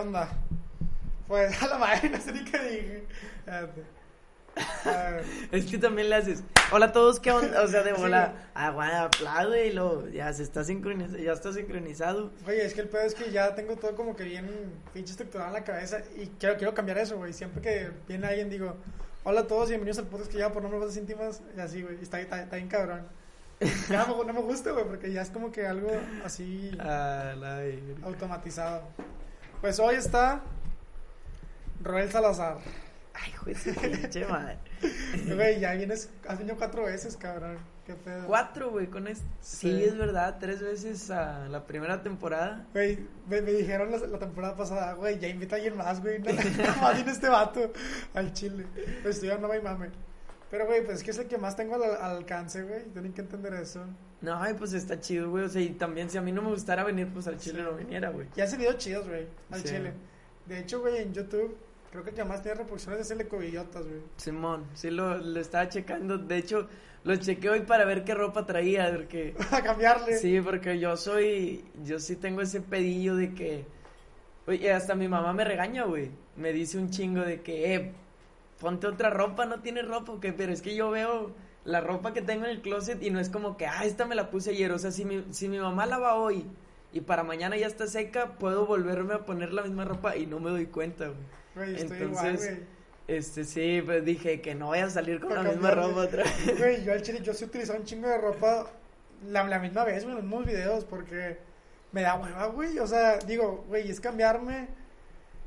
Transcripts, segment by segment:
Onda? Pues a la madre, no sé ni qué dije. Es que también le haces, hola a todos, ¿qué onda? O sea, de hola, ah, bueno, aplaude y lo, ya se está sincronizado, ya está sincronizado. Oye, es que el pedo es que ya tengo todo como que bien pinche estructurado en la cabeza y quiero, quiero cambiar eso, güey. Siempre que viene alguien digo, hola a todos, bienvenidos al podcast que lleva por nombre Voces Íntimas y así, güey. Está, está, está bien cabrón. Ya no, no me gusta, güey, porque ya es como que algo así Ah, automatizado. Pues hoy está Roel Salazar. Ay, ese pinche madre. Güey, ya vienes, has venido cuatro veces, cabrón. Qué pedo. Cuatro, güey, con esto. Sí, Sí. es verdad, tres veces a la primera temporada. Güey, me, me dijeron la, la temporada pasada, güey, ya invita a alguien más, güey. No, nada más viene este vato al chile. Pues estoy no me mame. Pero, güey, pues es que es el que más tengo al, al alcance, güey. Tienen que entender eso. No, ay, pues está chido, güey, o sea, y también si a mí no me gustara venir, pues al chile Sí. no viniera, güey. Ya hace videos chidos, güey, al Sí. chile. De hecho, güey, en YouTube, creo que el que más tiene reproducciones es el de Cobillotas, güey. Simón, sí lo, lo estaba checando, de hecho, lo chequé hoy para ver qué ropa traía, porque... a cambiarle. Sí, porque yo soy, yo sí tengo ese pedillo de que, oye, hasta mi mamá me regaña, güey, me dice un chingo de que, eh, ponte otra ropa, no tienes ropa, ¿o qué? Pero es que yo veo la ropa que tengo en el closet y no es como que, ah, esta me la puse ayer, o sea, si mi, si mi mamá lava hoy y para mañana ya está seca, puedo volverme a poner la misma ropa y no me doy cuenta, güey. Güey, estoy Entonces, igual, Este, sí, pues dije que no voy a salir con la misma ropa otra vez. güey. Güey, yo al chile, yo sí utilizaba un chingo de ropa la, la misma vez, güey, en los mismos videos, porque me da hueva, güey. O sea, digo, güey, es cambiarme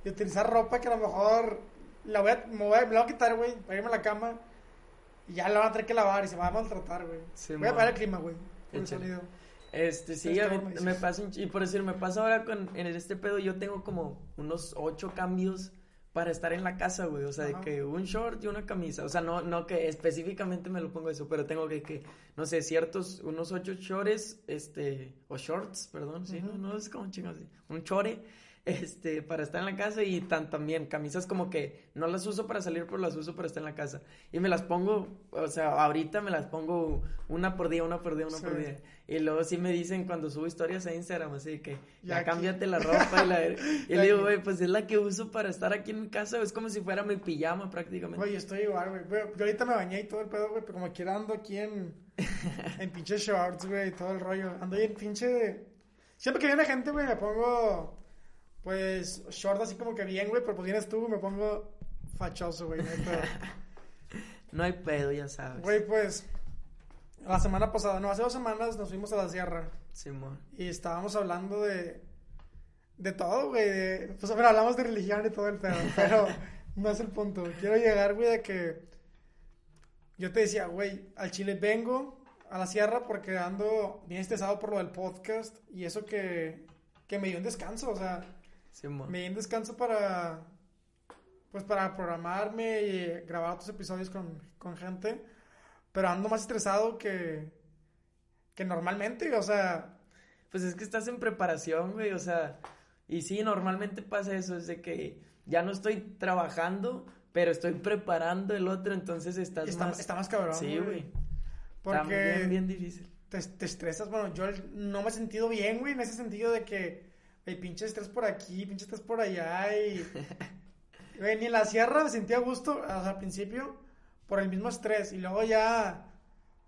y utilizar ropa que a lo mejor la voy a, me, voy a, me la voy a quitar, güey, para irme a la cama. Y ya la van a tener que lavar y se va a maltratar, güey. Sí, voy a apagar el clima, güey, el sonido. Este, sí, a mí me pasa, y por decir, me pasa ahora con, en este pedo, yo tengo como unos ocho cambios para estar en la casa, güey, o sea, Ajá. de que un short y una camisa, o sea, no, no que específicamente me lo pongo eso, pero tengo que, que, no sé, ciertos, unos ocho shorts, este, o shorts, perdón, sí, no, no es como chingados, un chore, este, para estar en la casa y tan, también camisas como que no las uso para salir, pero las uso para estar en la casa. Y me las pongo, o sea, ahorita me las pongo una por día, una por día, una por Sí. día. Y luego sí me dicen cuando subo historias a Instagram, así que Ya cámbiate la ropa y la... Y le digo, güey, pues es la que uso para estar aquí en mi casa, es como si fuera mi pijama prácticamente. Yo estoy igual. Güey, Yo ahorita me bañé y todo el pedo, güey, pero como quiera ando aquí en, en pinche shorts, güey, y todo el rollo. Ando ahí en pinche... Siempre que viene gente, güey, me pongo, pues, short así como que bien, güey, pero pues vienes tú, me pongo fachoso, güey. no hay pedo. No hay pedo, ya sabes. Güey, pues, la semana pasada, no, hace dos semanas nos fuimos a la sierra Simón. y estábamos hablando de... De todo, güey. de- Pues, bueno, hablamos de religión y todo el pedo, pero no es el punto. Quiero llegar, güey, de que yo te decía, güey, al Chile vengo a la sierra porque ando bien estresado por lo del podcast y eso que, que me dio un descanso, o sea, Simón. me dio un descanso para, pues para programarme y grabar otros episodios con, con gente, pero ando más estresado que, que normalmente, o sea, Pues es que estás en preparación, güey, o sea, y sí, normalmente pasa eso, es de que ya no estoy trabajando, pero estoy preparando el otro, entonces estás está, más... está más cabrón. Sí, güey. Porque Está bien, bien difícil. te, te estresas. Bueno, yo no me he sentido bien, güey, en ese sentido de que el pinche estrés por aquí, pinche estrés por allá y... Güey, ni en la sierra me sentía a gusto o sea, al principio por el mismo estrés y luego ya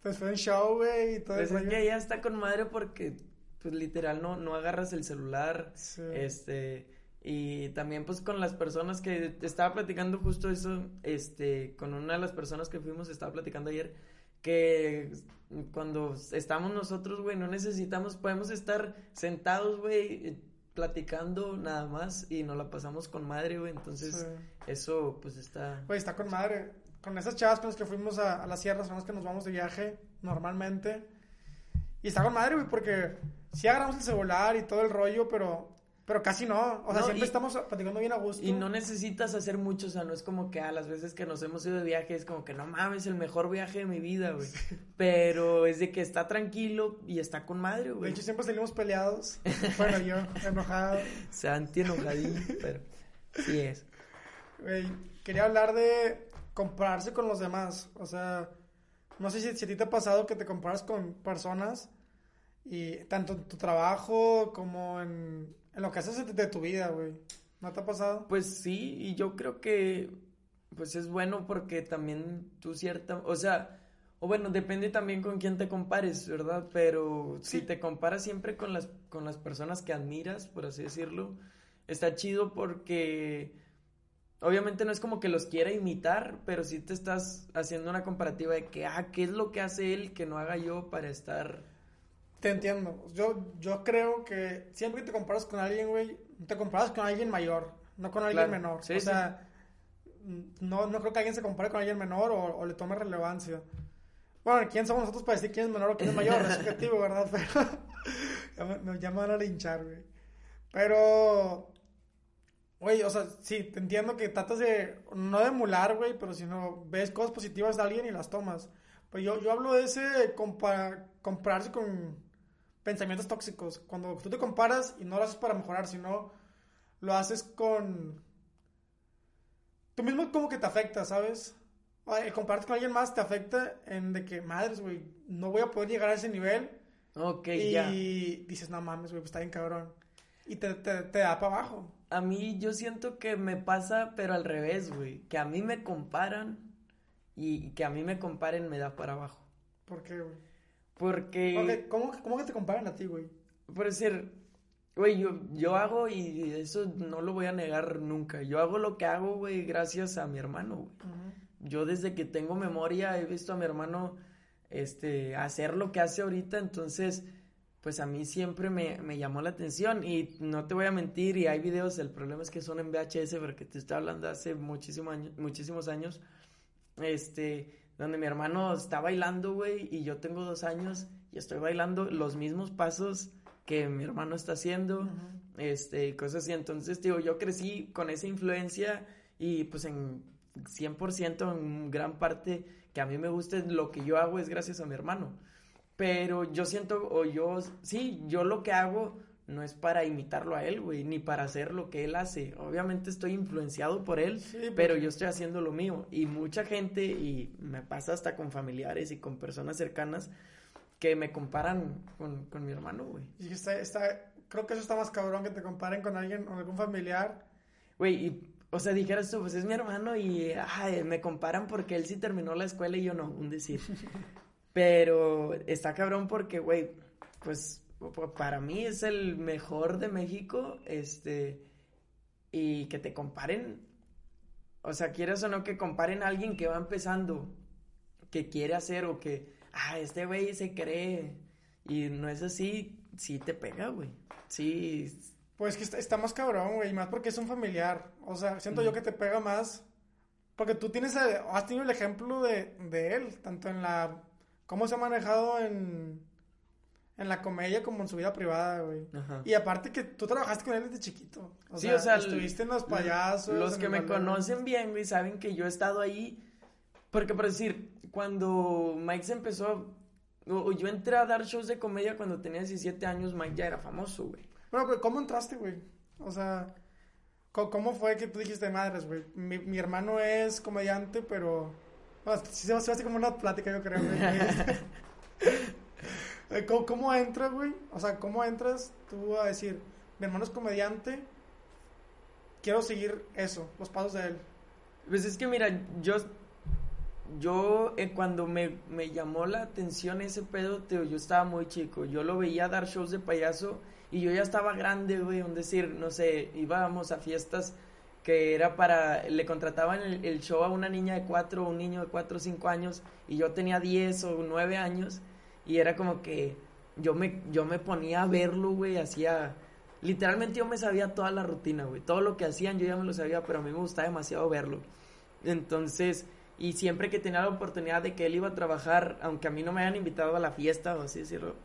pues fue un show, güey, y todo Pues el es que ya está con madre porque, pues literal, no, no agarras el celular, Sí. este, Y también pues con las personas que estaba platicando justo eso, este, con una de las personas que fuimos, estaba platicando ayer, que cuando estamos nosotros, güey, no necesitamos, podemos estar sentados, güey, platicando nada más y nos la pasamos con madre, güey, entonces eso pues está... Güey, está con madre. Con esas chavas con las que fuimos a, a las sierras, son las que nos vamos de viaje normalmente. Y está con madre, güey, porque sí agarramos el celular y todo el rollo, pero pero casi no, o sea, siempre estamos platicando bien a gusto. Y no necesitas hacer mucho, o sea, no es como que a las veces que nos hemos ido de viaje es como que no mames, el mejor viaje de mi vida, güey. Pero es de que está tranquilo y está con madre, güey. De hecho, siempre salimos peleados. bueno, yo, enojado. Santi enojadín, pero sí es. Güey, quería hablar de compararse con los demás, o sea, no sé si, si a ti te ha pasado que te comparas con personas y tanto en tu trabajo como en en lo que haces de tu vida, güey. ¿No te ha pasado? Pues sí, y yo creo que pues es bueno porque también tú cierta, o sea, o bueno, depende también con quién te compares, ¿verdad? Pero si te comparas siempre con las con las personas que admiras, por así decirlo, está chido porque obviamente no es como que los quiera imitar, pero sí te estás haciendo una comparativa de que ah, ¿qué es lo que hace él que no haga yo para estar te entiendo. Yo, yo creo que siempre que te comparas con alguien, güey, te comparas con alguien mayor, no con alguien menor. o sea, no, no creo que alguien se compare con alguien menor o, le tome relevancia. Bueno, ¿quién somos nosotros para decir quién es menor o quién es mayor? es subjetivo, ¿verdad? Pero me, llaman a linchar, güey. Pero, güey, o sea, sí, te entiendo que tratas de, no de emular, güey, pero si no, ves cosas positivas de alguien y las tomas. Pues yo, yo hablo de ese compararse con pensamientos tóxicos. Cuando tú te comparas y no lo haces para mejorar, sino lo haces con... Tú mismo como que te afecta, ¿sabes? El compararte con alguien más te afecta en de que, madres, güey, no voy a poder llegar a ese nivel. Ok, y ya. Y dices, no mames, güey, pues está bien cabrón. Y te, te, te da para abajo. A mí yo siento que me pasa, pero al revés, güey. Que a mí me comparan y que a mí me comparen me da para abajo. ¿Por qué, güey? Porque... ¿cómo, ¿Cómo que te comparan a ti, güey? Por decir, güey, yo, yo hago y eso no lo voy a negar nunca. Yo hago lo que hago, güey, gracias a mi hermano, güey. Yo desde que tengo memoria he visto a mi hermano este, hacer lo que hace ahorita, entonces, pues a mí siempre me, me, llamó la atención y no te voy a mentir, y hay videos, el problema es que son en VHS, porque te estoy hablando hace muchísimo año, muchísimos años, este, donde mi hermano está bailando, güey, y yo tengo dos años y estoy bailando los mismos pasos que mi hermano está haciendo, este, cosas así. Entonces, digo, yo crecí con esa influencia y pues en 100%, en gran parte que a mí me gusta lo que yo hago es gracias a mi hermano. Pero yo siento, o yo, sí, yo lo que hago no es para imitarlo a él, güey, ni para hacer lo que él hace. Obviamente estoy influenciado por él, pero yo estoy haciendo lo mío. Y mucha gente, y me pasa hasta con familiares y con personas cercanas, que me comparan con, mi hermano, güey. Y está, está, creo que eso está más cabrón que te comparen con alguien, con algún familiar. Güey, y, o sea, dijeras tú, pues es mi hermano y ay, me comparan porque él sí terminó la escuela y yo no, un decir. pero está cabrón porque, güey, pues para mí es el mejor de México, este, y que te comparen, o sea, quieres o no que comparen a alguien que va empezando, que quiere hacer o que, ah, este güey se cree, y no es así, sí te pega, güey, sí. Pues que está, más cabrón, güey, más porque es un familiar, o sea, siento yo que te pega más, porque tú tienes, has tenido el ejemplo de, de él, tanto en la, cómo se ha manejado en en la comedia como en su vida privada, güey. Y aparte que tú trabajaste con él desde chiquito. O sí, sea, o sea, estuviste en los payasos. Los que me conocen bien, güey, saben que yo he estado ahí. Porque, por decir, cuando Mike se empezó, o, yo entré a dar shows de comedia cuando tenía 17 años, Mike ya era famoso, güey. Bueno, pero ¿cómo entraste, güey? O sea, ¿cómo fue que tú dijiste madres, güey? Mi, mi hermano es comediante, pero. Bueno, sí se hace como una plática, yo creo, güey. Eh, ¿Cómo, entras, güey? O sea, ¿cómo entras tú a decir, mi hermano es comediante, quiero seguir eso, los pasos de él? Pues es que mira, yo, yo eh, cuando me, me, llamó la atención ese pedo, yo estaba muy chico, yo lo veía dar shows de payaso Y yo ya estaba grande, güey, un decir, no sé, íbamos a fiestas que era para, le contrataban el, el show a una niña de cuatro, un niño de cuatro o cinco años, y yo tenía diez o nueve años, y era como que yo me, yo me ponía a verlo, güey, hacía, literalmente yo me sabía toda la rutina, güey, todo lo que hacían yo ya me lo sabía, pero a mí me gustaba demasiado verlo. Entonces, y siempre que tenía la oportunidad de que él iba a trabajar, aunque a mí no me hayan invitado a la fiesta, o así decirlo,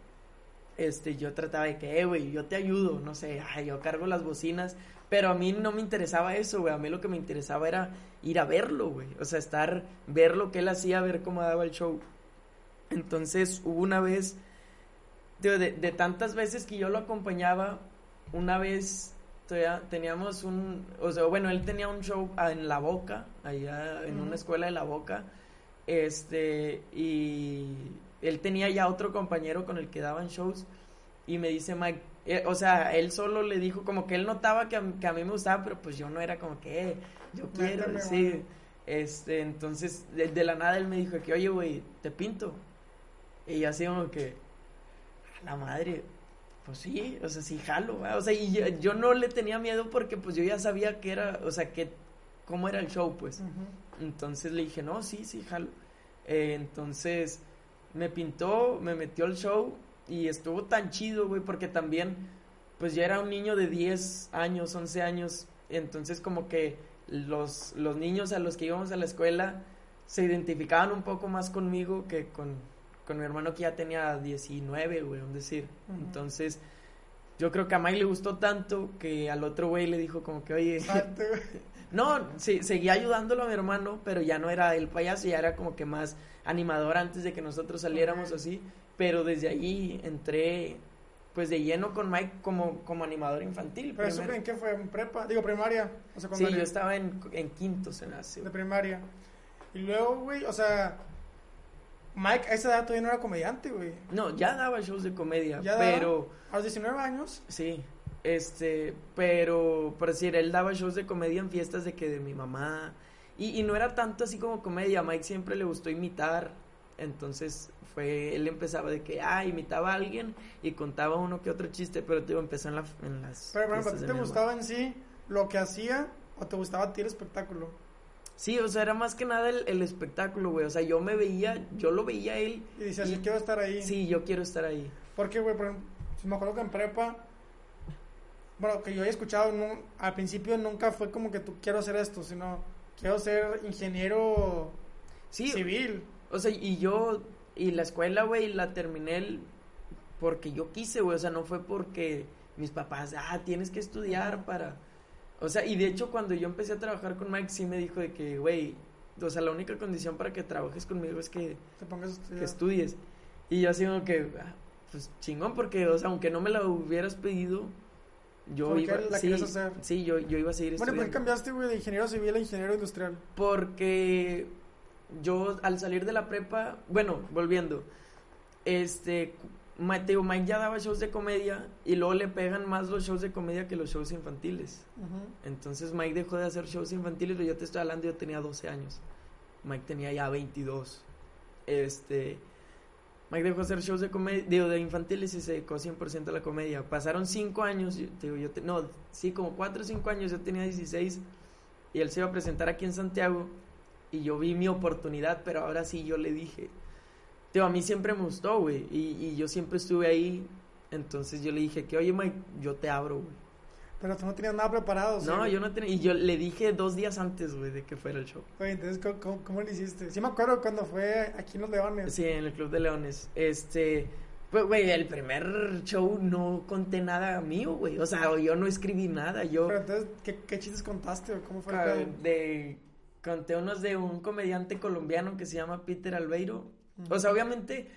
este, yo trataba de que, eh, güey, yo te ayudo, no sé, ay, yo cargo las bocinas, pero a mí no me interesaba eso, güey, a mí lo que me interesaba era ir a verlo, güey, o sea, estar, ver lo que él hacía, ver cómo daba el show. Entonces, hubo una vez, de, de tantas veces que yo lo acompañaba, una vez todavía teníamos un, o sea, bueno, él tenía un show en La Boca, allá en una escuela de La Boca, este, y él tenía ya otro compañero con el que daban shows, y me dice Mike, eh, o sea, él solo le dijo como que él notaba que a, que a mí me gustaba, pero pues yo no era como que, eh, yo quiero, sí. Este, entonces, de, de la nada él me dijo que, oye, güey, te pinto. Y yo así como que, a la madre, pues sí, o sea, sí jalo, o sea, y yo, yo no le tenía miedo porque pues yo ya sabía que era, o sea, que, cómo era el show, pues. Entonces le dije, no, sí, sí, jalo. Eh, entonces me pintó, me metió al show y estuvo tan chido, güey, porque también, pues ya era un niño de 10 años, 11 años, entonces como que los, los niños a los que íbamos a la escuela se identificaban un poco más conmigo que con, con mi hermano que ya tenía 19, güey, un decir. Ujú. Entonces, yo creo que a Mike le gustó tanto que al otro güey le dijo como que, oye, no, sí, seguía ayudándolo a mi hermano, pero ya no era el payaso, ya era como que más animador antes de que nosotros saliéramos así. Pero desde ahí entré, pues de lleno con Mike como, como animador infantil. Pero eso en qué fue, en prepa, digo primaria, o Sí, yo estaba en, en quinto, se me hace. de primaria. Y luego, güey, o sea, Mike a esa edad todavía no era comediante, güey. No, ya daba shows de comedia, Ya daba. pero A los 19 años. sí, este, pero por decir, él daba shows de comedia en fiestas de que de mi mamá. Y, y no era tanto así como comedia, a Mike siempre le gustó imitar. Entonces fue, él empezaba de que, ah, imitaba a alguien y contaba uno que otro chiste, pero tío, empezó en, la, en las. Pero, ejemplo, ¿a ti te gustaba en sí lo que hacía o te gustaba a ti el espectáculo? Sí, o sea, era más que nada el, el espectáculo, güey. O sea, yo me veía, yo lo veía a él. Y decías, y- yo quiero estar ahí. Sí, yo quiero estar ahí. Porque, güey, por ejemplo, si me acuerdo que en prepa, bueno, que yo había escuchado, no, al principio nunca fue como que tú quiero hacer esto, sino quiero ser ingeniero Sí, civil. O sea, y yo, y la escuela, güey, la terminé porque yo quise, güey. O sea, no fue porque mis papás, ah, tienes que estudiar para. O sea, y de hecho, cuando yo empecé a trabajar con Mike, sí me dijo de que, güey, o sea, la única condición para que trabajes conmigo es que, Te pongas que estudies. Y yo así como que, ah, pues chingón, porque, o sea, aunque no me la hubieras pedido, yo ¿Por qué iba. la sí, hacer? sí, yo, yo iba a seguir Bueno, ¿por qué estudiando. cambiaste, güey, de ingeniero civil a ingeniero industrial? Porque yo al salir de la prepa, bueno, volviendo, este, Ma- te digo, Mike ya daba shows de comedia y luego le pegan más los shows de comedia que los shows infantiles. Entonces Mike dejó de hacer shows infantiles, pero yo te estoy hablando, yo tenía 12 años. Mike tenía ya 22. Este, Mike dejó de hacer shows de comedia, digo, de infantiles y se dedicó 100% a la comedia. Pasaron 5 años, yo, te digo, yo te- no, sí, como 4 o 5 años, yo tenía 16 y él se iba a presentar aquí en Santiago y yo vi mi oportunidad, pero ahora sí yo le dije, Tío, a mí siempre me gustó, güey, y, y yo siempre estuve ahí, entonces yo le dije que, oye, Mike, yo te abro, güey. Pero tú no tenías nada preparado, ¿sí? No, yo no tenía. Y yo le dije dos días antes, güey, de que fuera el show. Oye, entonces, ¿cómo, cómo, cómo le hiciste? Sí me acuerdo cuando fue aquí en Los Leones. Sí, en el Club de Leones. Este. Pues, güey, el primer show no conté nada mío, güey. O sea, yo no escribí nada. Yo. Pero entonces, ¿qué, qué chistes contaste o cómo fue el de. Conté unos de un comediante colombiano que se llama Peter Albeiro. O sea, obviamente.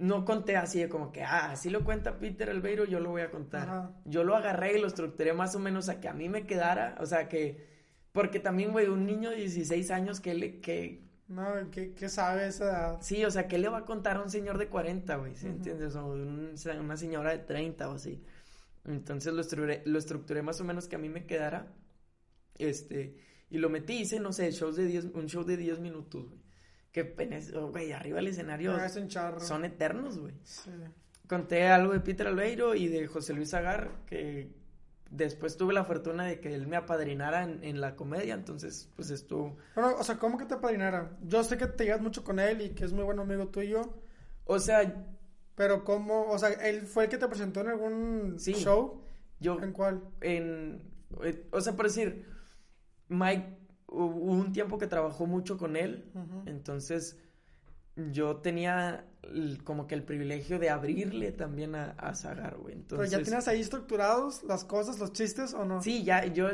No conté así de como que, ah, así lo cuenta Peter Albeiro, yo lo voy a contar. Ajá. Yo lo agarré y lo estructuré más o menos a que a mí me quedara. O sea, que. Porque también, güey, un niño de 16 años que le. Que, No, ¿qué, qué sabe esa edad? Sí, o sea, ¿qué le va a contar a un señor de 40, güey? ¿Sí entiendes? O un- una señora de 30 o así. Entonces lo estructuré, lo estructuré más o menos que a mí me quedara. Este, y lo metí, hice, no sé, shows de 10, un show de 10 minutos, güey. Que, oh, güey, arriba del escenario Ah, es son eternos, güey. Sí. conté algo de Peter Albeiro y de José Luis Agar, que después tuve la fortuna de que él me apadrinara en, en la comedia, entonces pues estuvo... Bueno, o sea, ¿cómo que te apadrinara? Yo sé que te llevas mucho con él y que es muy buen amigo tuyo, O sea, pero ¿cómo? O sea, ¿él fue el que te presentó en algún Sí. show? yo ¿En cuál? en... eh, O sea, por decir, Mike, hubo un tiempo que trabajó mucho con él, entonces yo tenía el- como que el privilegio de abrirle también a, a Zagar, güey. ¿Pero Entonces, ya tienes ahí estructurados las cosas, los chistes o no? Sí, ya, yo,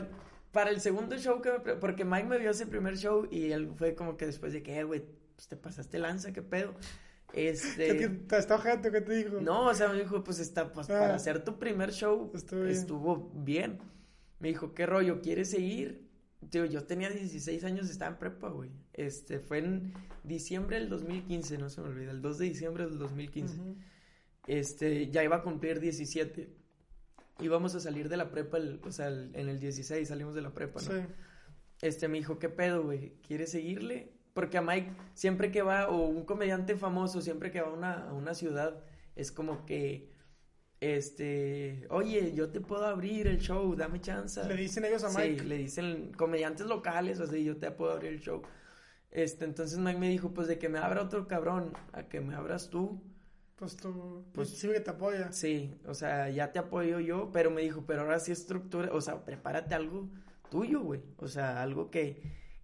para el segundo show que me, porque Mike me vio ese primer show y él fue como que después de que, eh, güey, pues te pasaste lanza, qué pedo. ¿Qué Este, te, te está ojete? ¿Qué te dijo? no, o sea, me dijo, pues está, pues Ah. para hacer tu primer show Estuvo bien. estuvo bien. Me dijo, ¿qué rollo? ¿Quieres seguir? Digo, yo tenía 16 años, estaba en prepa, güey. Este, fue en diciembre del 2015, no se me olvida, el 2 de diciembre del 2015. Ujú. Este, ya iba a cumplir 17. Íbamos a salir de la prepa, el- o sea, el- en el 16 salimos de la prepa, ¿no? Sí. Este, me dijo, ¿qué pedo, güey? ¿Quieres seguirle? Porque a Mike, siempre que va, o un comediante famoso, siempre que va a una, a una ciudad, es como que, este, oye, yo te puedo abrir el show, dame chance. Le dicen ellos a Mike. Sí, le dicen comediantes locales, o sea, yo te puedo abrir el show. Este, entonces Mike me dijo, pues de que me abra otro cabrón, a que me abras tú. Pues tú, Pues- sí que te apoya. Sí, o sea, ya te apoyo yo, pero me dijo, pero ahora sí estructura, o sea, prepárate algo tuyo, güey. O sea, algo que,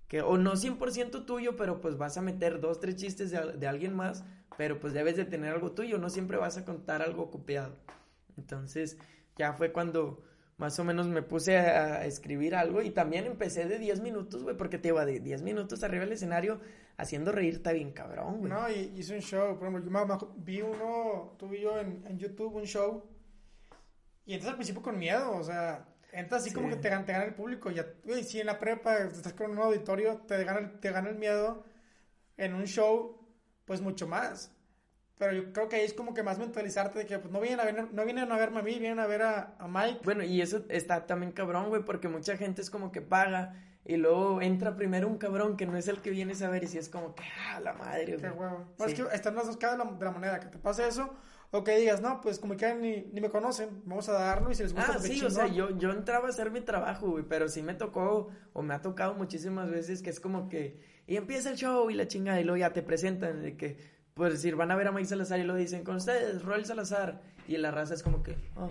que, o no 100% tuyo, pero pues vas a meter dos, tres chistes de, de alguien más, pero pues debes de tener algo tuyo, no siempre vas a contar algo copiado. Entonces, ya fue cuando más o menos me puse a, escribir algo y también empecé de 10 minutos, güey, porque te iba de 10 minutos arriba del escenario haciendo reírte bien cabrón, güey. No, y hice un show. Por ejemplo, yo me- me- vi uno, y yo en, en YouTube, un show. Y entras al principio con miedo, o sea, entras así Sí. como que te, te gana el público. Ya, güey, si en la prepa estás con un auditorio, te gana, te gana el miedo. En un show, pues mucho más. Pero yo creo que ahí es como que más mentalizarte de que pues, no, vienen a ver, no vienen a verme a mí, vienen a ver a, a Mike. Bueno, y eso está también cabrón, güey, porque mucha gente es como que paga y luego entra primero un cabrón que no es el que vienes a ver y si es como que, ah, la madre, Qué güey. huevo. No, Sí. Es que están las dos caras de la, de la moneda. Que te pase eso o que digas, no, pues como que ni, ni me conocen, vamos a darlo y si les gusta, Ah, qué sí, o sea, chingón. yo, yo entraba a hacer mi trabajo, güey, pero sí me tocó, o me ha tocado muchísimas veces que es como que, y empieza el show y la chingada, y luego ya te presentan, de que, por decir, van a ver a Mike Salazar y lo dicen, con ustedes, Roel Salazar, y la raza es como que, oh.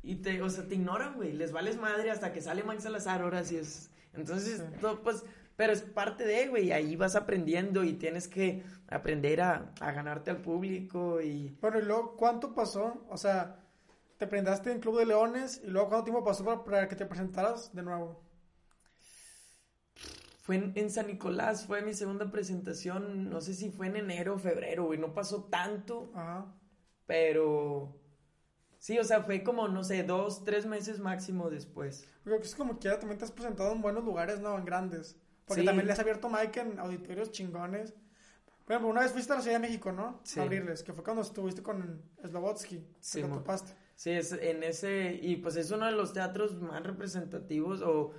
Y te, o sea, te ignoran, güey, les vales madre hasta que sale Mike Salazar, ahora sí es, entonces, Sí. no, pues, pero es parte de, güey, ahí vas aprendiendo y tienes que aprender a, a ganarte al público y... Bueno, y luego, ¿cuánto pasó? O sea, te presentaste en Club de Leones y luego, ¿cuánto tiempo pasó para, para que te presentaras de nuevo? Fue en, en San Nicolás, fue mi segunda presentación, no sé si fue en enero o febrero, güey, no pasó tanto, Ajá. pero sí, o sea, fue como, no sé, dos, tres meses máximo después. Creo que es como que ya también te has presentado en buenos lugares, ¿no? En grandes. Porque Sí. también le has abierto Mike en auditorios chingones. Por ejemplo, una vez fuiste a la Ciudad de México, ¿no? Sí. A abrirles, que fue cuando estuviste con Slobotsky. Sí, que topaste. Sí, es en ese, y pues es uno de los teatros más representativos, o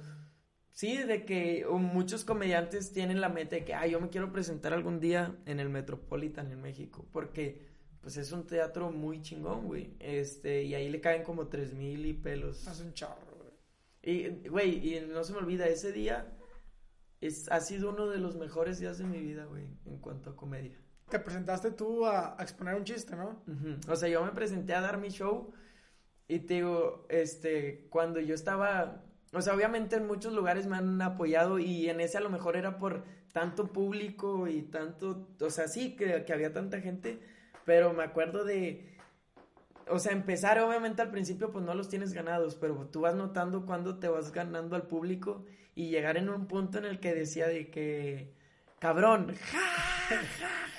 sí, de que muchos comediantes tienen la meta de que, ah, yo me quiero presentar algún día en el Metropolitan en México, porque pues es un teatro muy chingón, güey, este, y ahí le caen como tres mil y pelos. Hace un charro, güey. Y, güey, y no se me olvida, ese día es, ha sido uno de los mejores días de mi vida, güey, en cuanto a comedia. Te presentaste tú a, a exponer un chiste, ¿no? O sea, yo me presenté a dar mi show y te digo, este, cuando yo estaba, o sea, obviamente en muchos lugares me han apoyado y en ese a lo mejor era por tanto público y tanto, o sea, sí, que, que había tanta gente, pero me acuerdo de, o sea, empezar, obviamente al principio pues no los tienes ganados, pero tú vas notando cuando te vas ganando al público y llegar en un punto en el que decía de que, cabrón, ja, ja,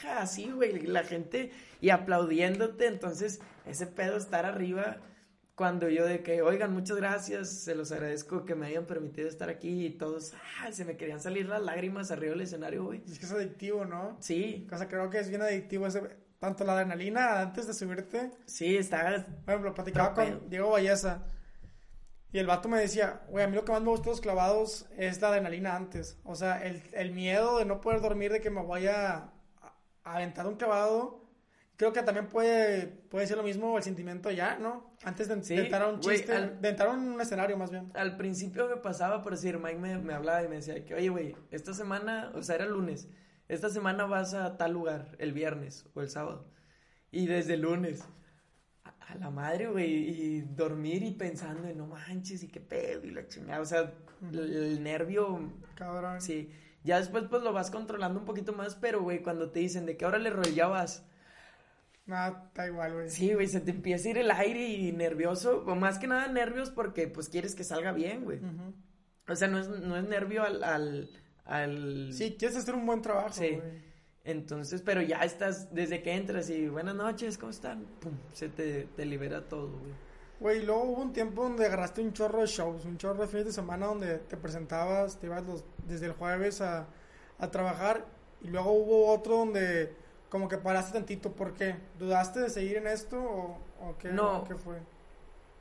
ja, así, güey, la gente y aplaudiéndote, entonces ese pedo estar arriba cuando yo de que, oigan, muchas gracias, se los agradezco que me hayan permitido estar aquí y todos, ah, se me querían salir las lágrimas arriba del escenario, güey. Es que es adictivo, ¿no? Sí, O sea, creo que es bien adictivo ese, tanto la adrenalina antes de subirte. sí, está, Por ejemplo, platicaba con Diego Valleza y el vato me decía, güey, a mí lo que más me gusta de los clavados es la adrenalina antes. O sea, el, el miedo de no poder dormir, de que me vaya a aventar un clavado, creo que también puede, puede ser lo mismo el sentimiento ya, ¿no? Antes de, Sí, entrar a un chiste, al- de entrar a un escenario más bien. Al principio me pasaba por decir, Mike me, me hablaba y me decía que, oye, güey, esta semana, o sea, era lunes, esta semana vas a tal lugar, el viernes o el sábado. Y desde el lunes, a, a la madre, güey, y dormir y pensando, en, no manches, y qué pedo, y la chingada, o sea, el, el nervio, Cabrón. sí. Ya después, pues, lo vas controlando un poquito más, pero, güey, cuando te dicen de que ahora le ya vas, Nada, está igual, güey. sí, güey, se te empieza a ir el aire y nervioso, o más que nada nervios porque, pues, quieres que salga bien, güey. O sea, no es, no es nervio al, al, al- Sí, quieres hacer un buen trabajo, Sí. güey. Entonces, pero ya estás, desde que entras y buenas noches, ¿cómo están? Pum, se te, te libera todo, güey. Güey, luego hubo un tiempo donde agarraste un chorro de shows, un chorro de fines de semana donde te presentabas, te ibas los, desde el jueves a, a trabajar y luego hubo otro donde como que paraste tantito. ¿Por qué? ¿Dudaste de seguir en esto o, o qué, No. qué fue?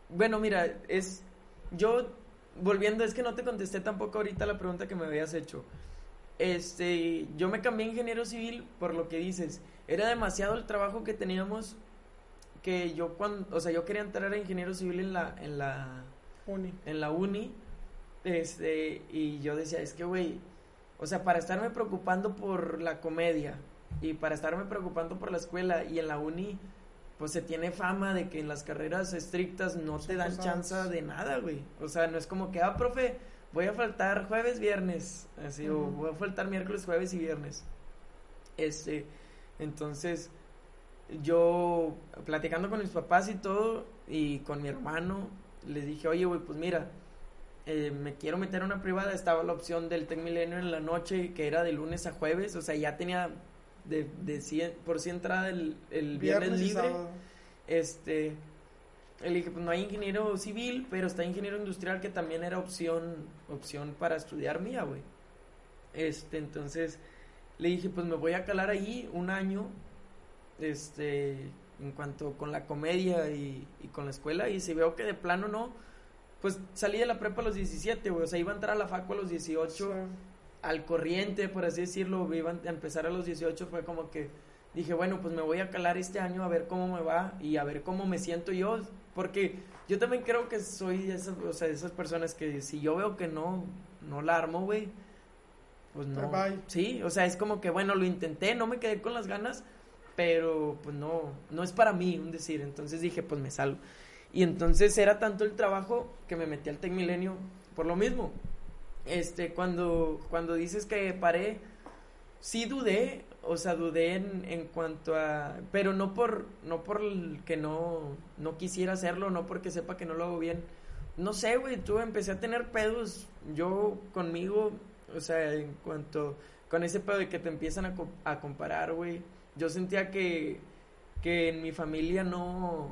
Bueno, mira, es, yo, volviendo, es que no te contesté tampoco ahorita la pregunta que me habías hecho. Este, yo me cambié a ingeniero civil por lo que dices. Era demasiado el trabajo que teníamos que yo cuando, o sea, yo quería entrar a ingeniero civil en la, en la, Uni. en la uni, este, y yo decía, es que, güey, o sea, para estarme preocupando por la comedia y para estarme preocupando por la escuela y en la uni, pues se tiene fama de que en las carreras estrictas no te dan chance de nada, güey. O sea, no es como que, ah, profe, voy a faltar jueves, viernes, así, o voy a faltar miércoles, jueves y viernes. Este, entonces, yo platicando con mis papás y todo, y con mi hermano, le dije, oye, güey, pues mira, eh, me quiero meter a una privada. Estaba la opción del Tec Milenio en la noche, que era de lunes a jueves, o sea, ya tenía de, de 100, por sí entrada el, el viernes, libre. Este, le dije, pues no hay ingeniero civil, pero está ingeniero industrial que también era opción, opción para estudiar mía, güey. Este, entonces le dije, pues me voy a calar ahí un año, este, en cuanto con la comedia y, y con la escuela, y si veo que de plano no, pues salí de la prepa a los 17, güey, o sea, iba a entrar a la facu a los 18, Sí. Al corriente, por así decirlo, iba a empezar a los 18, fue como que dije, bueno, pues me voy a calar este año a ver cómo me va y a ver cómo me siento yo, porque yo también creo que soy de esas, o sea, de esas personas que si yo veo que no, no la armo, güey, pues no. Bye, bye. Sí, o sea, es como que, bueno, lo intenté, no me quedé con las ganas, pero pues no, no es para mí, un decir, entonces dije, pues me salgo. Y entonces era tanto el trabajo que me metí al Tec Milenio por lo mismo. Este, cuando, cuando dices que paré, sí dudé, o sea, dudé en, en cuanto a, pero no por, no por que no, no quisiera hacerlo, no porque sepa que no lo hago bien. No sé, güey, tú empecé a tener pedos, yo conmigo, o sea, en cuanto, con ese pedo de que te empiezan a, a comparar, güey, yo sentía que, que en mi familia no,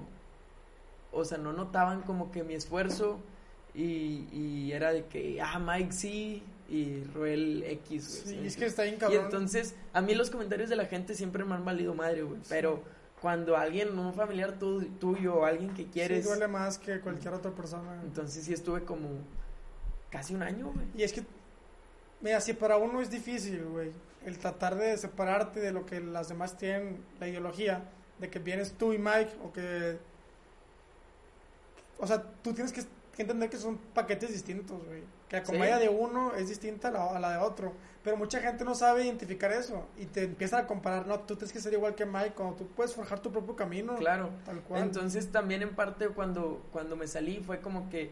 o sea, no notaban como que mi esfuerzo y, y era de que, ah, Mike sí y Roel X. güey, Sí, ¿sí? es que está bien Y cabrón. entonces, a mí los comentarios de la gente siempre me han valido madre, güey. Pero cuando alguien, un familiar tu- tuyo o alguien que quieres, Sí, duele más que cualquier otra persona. entonces sí estuve como casi un año, güey. Y es que, mira, si para uno es difícil, güey, el tratar de separarte de lo que las demás tienen, la ideología, de que vienes tú y Mike, o que... O sea, tú tienes que, que entender que son paquetes distintos, güey. Que la Sí. comedia de uno es distinta a la, a la de otro. Pero mucha gente no sabe identificar eso. Y te empiezan a comparar, no, tú tienes que ser igual que Mike, cuando tú puedes forjar tu propio camino. Claro. Tal cual. Entonces también en parte cuando, cuando me salí fue como que,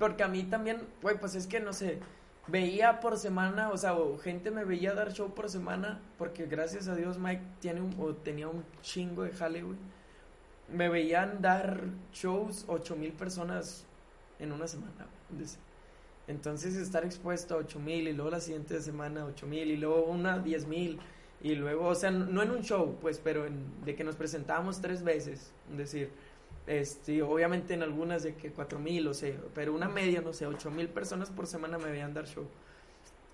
porque a mí también, güey, pues es que no sé, veía por semana, o sea, o gente me veía dar show por semana, porque gracias a Dios Mike tiene un, o tenía un chingo de jale, güey. Me veían dar shows ocho mil personas en una semana. Entonces, estar expuesto a ocho mil y luego la siguiente semana ocho mil y luego una diez mil y luego, o sea, no en un show, pues, pero en, de que nos presentábamos tres veces, es decir, este, obviamente en algunas de que cuatro mil, o sea, pero una media, no sé, ocho mil personas por semana me veían dar show.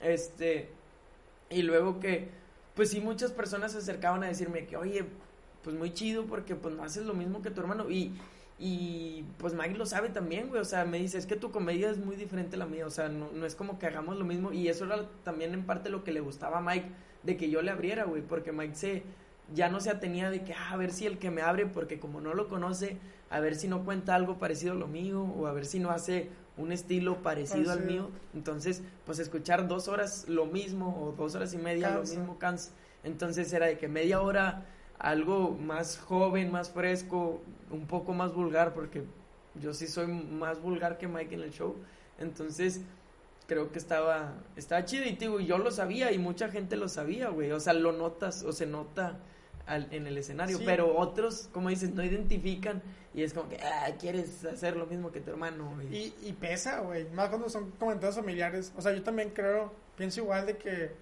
Este, y luego que, pues sí, muchas personas se acercaban a decirme que, oye, pues muy chido porque pues no haces lo mismo que tu hermano y, y pues Mike lo sabe también, güey, o sea, me dice, es que tu comedia es muy diferente a la mía, o sea, no, no es como que hagamos lo mismo y eso era también en parte lo que le gustaba a Mike, de que yo le abriera, güey, porque Mike se, ya no se atenía de que, ah, a ver si el que me abre, porque como no lo conoce, a ver si no cuenta algo parecido a lo mío, o a ver si no hace un estilo parecido al mío. Entonces, pues escuchar dos horas lo mismo, o dos horas y media lo mismo cansa. Entonces era de que media hora algo más joven, más fresco, un poco más vulgar, porque yo sí soy más vulgar que Mike en el show. Entonces, creo que estaba, estaba chido y digo, yo lo sabía y mucha gente lo sabía, güey. O sea, lo notas o se nota en el escenario, pero otros, como dices, no identifican y es como que, ah, quieres hacer lo mismo que tu hermano. Y, y pesa, güey, más cuando son comentarios familiares. O sea, yo también creo, pienso igual de que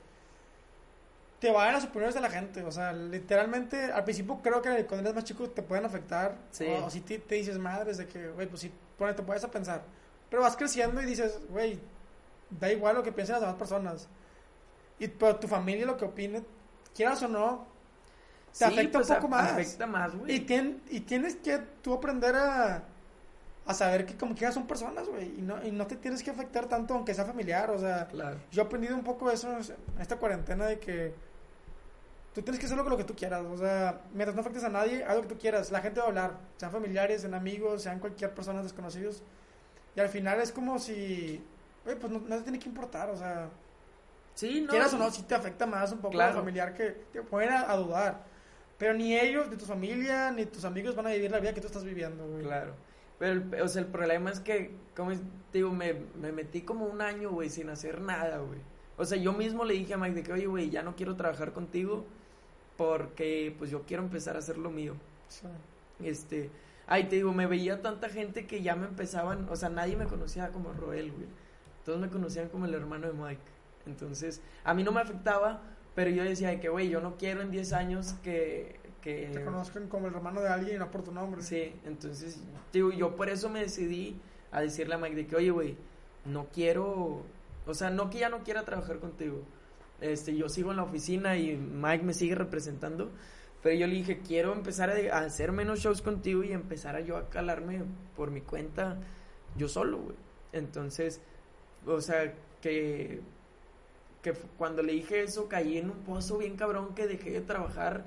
te van a las opiniones de la gente. O sea, literalmente, al principio creo que cuando eres más chico te pueden afectar. O, si te, dices madres de que, güey, pues sí, te puedes a pensar. Pero vas creciendo y dices, güey, da igual lo que piensen las demás personas. Y pero tu familia lo que opine, quieras o no, te afecta un pues, poco más. Afecta más, güey. Y, y tienes que tú aprender a, a saber que como quieras son personas, güey. Y no, y no te tienes que afectar tanto aunque sea familiar. O sea, yo he aprendido un poco eso en esta cuarentena de que tú tienes que hacer lo que tú quieras. O sea, mientras no afectes a nadie, haz lo que tú quieras. La gente va a hablar, sean familiares, sean amigos, sean cualquier persona desconocidos. Y al final es como si, güey, pues no, no te tiene que importar, o sea. Sí, no. Quieras o no, sí te afecta más un poco la familiar que te pueden a dudar. Pero ni ellos, ni tu familia, ni tus amigos van a vivir la vida que tú estás viviendo, güey. Claro. Pero, el, o sea, el problema es que, como digo, me, me metí como un año, güey, sin hacer nada, güey. O sea, yo mismo le dije a Mike de que, oye, güey, ya no quiero trabajar contigo porque, pues, yo quiero empezar a hacer lo mío. Sí. Este, ay, te digo, me veía tanta gente que ya me empezaban, o sea, nadie me conocía como Roel, güey. Todos me conocían como el hermano de Mike. Entonces, a mí no me afectaba pero yo decía que, güey, yo no quiero en 10 años que, que... Te conozcan como el hermano de alguien y no por tu nombre. Sí, entonces, digo, yo por eso me decidí a decirle a Mike de que, oye, güey, no quiero... O sea, no que ya no quiera trabajar contigo. Este, yo sigo en la oficina y Mike me sigue representando. Pero yo le dije, quiero empezar a, hacer menos shows contigo y empezar a yo a calarme por mi cuenta yo solo, güey. Entonces, o sea, que que cuando le dije eso caí en un pozo bien cabrón que dejé de trabajar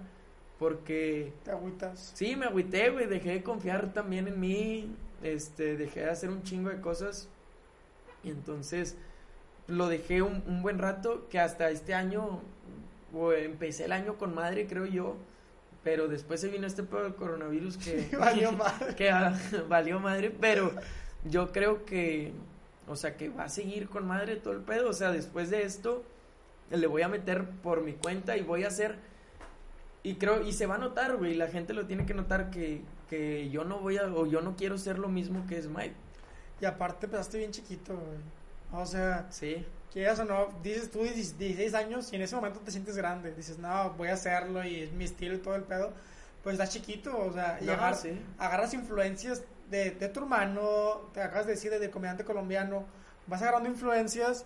porque... ¿Te agüitas? Sí, me agüité, güey, dejé de confiar también en mí, este, dejé de hacer un chingo de cosas y entonces lo dejé un, buen rato que hasta este año, empecé el año con madre, creo yo, pero después se vino este pedo del coronavirus que... valió madre. Que, ah, valió madre, pero yo creo que o sea, que va a seguir con madre todo el pedo. O sea, después de esto, le voy a meter por mi cuenta y voy a hacer. Y creo, y se va a notar, güey. La gente lo tiene que notar que, que yo no voy a, o yo no quiero ser lo mismo que es Mike. Y aparte empezaste bien chiquito, güey. O sea, sí. Quieras o no, dices tú 16 años y en ese momento te sientes grande. Dices, no, voy a hacerlo y es mi estilo y todo el pedo. Pues estás chiquito, o sea, y agarras influencias de, tu hermano, te acabas de decir de comediante colombiano, vas agarrando influencias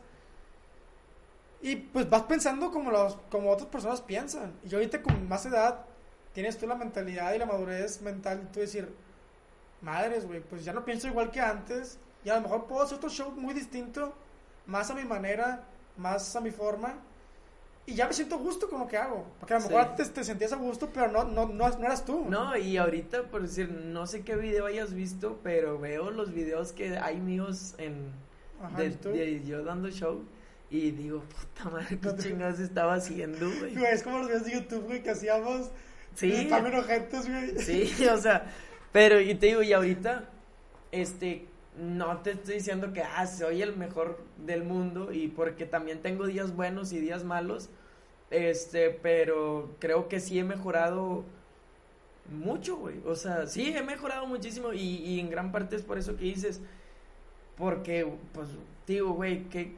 y pues vas pensando como, los, como otras personas piensan. Y ahorita con más edad tienes tú la mentalidad y la madurez mental de tú decir, madres, güey, pues ya no pienso igual que antes y a lo mejor puedo hacer otro show muy distinto, más a mi manera, más a mi forma y ya me siento gusto con lo que hago. Porque a lo mejor te, te, sentías a gusto, pero no, no, no, no, eras tú. No, y ahorita, por decir, no sé qué video hayas visto, pero veo los videos que hay míos en. de, yo dando show. Y digo, puta madre, qué chingados estaba haciendo, güey. Es como los videos de YouTube, güey, que hacíamos. Sí. Estaban güey. Sí, o sea, pero, y te digo, y ahorita, este, no te estoy diciendo que, ah, soy el mejor del mundo y porque también tengo días buenos y días malos, este, pero creo que sí he mejorado mucho, güey. O sea, sí he mejorado muchísimo y, y en gran parte es por eso que dices, porque, pues, digo, güey, que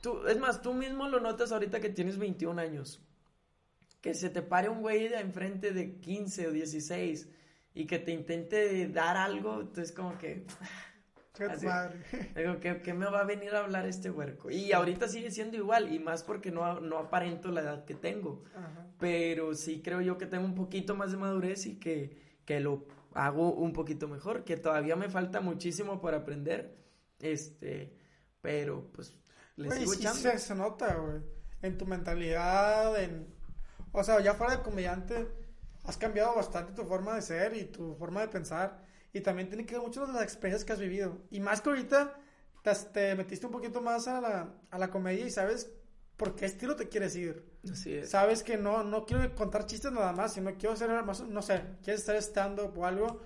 tú, es más, tú mismo lo notas ahorita que tienes 21 años. Que se te pare un güey de enfrente de 15 o 16 y que te intente dar algo, entonces como que Digo, ¿qué, me va a venir a hablar este huerco? Y ahorita sigue siendo igual, y más porque no, no aparento la edad que tengo. Pero sí creo yo que tengo un poquito más de madurez y que, que lo hago un poquito mejor, que todavía me falta muchísimo para aprender. Este, pero pues le sigo echando. Se, se nota, güey. En tu mentalidad, en. O sea, ya fuera de comediante, has cambiado bastante tu forma de ser y tu forma de pensar. Y también tiene que ver mucho de las experiencias que has vivido. Y más que ahorita te, te metiste un poquito más a la, a la comedia y sabes por qué estilo te quieres ir. Así es. Sabes que no, no quiero contar chistes nada más, sino quiero hacer más, no sé, quieres estar stand-up o algo.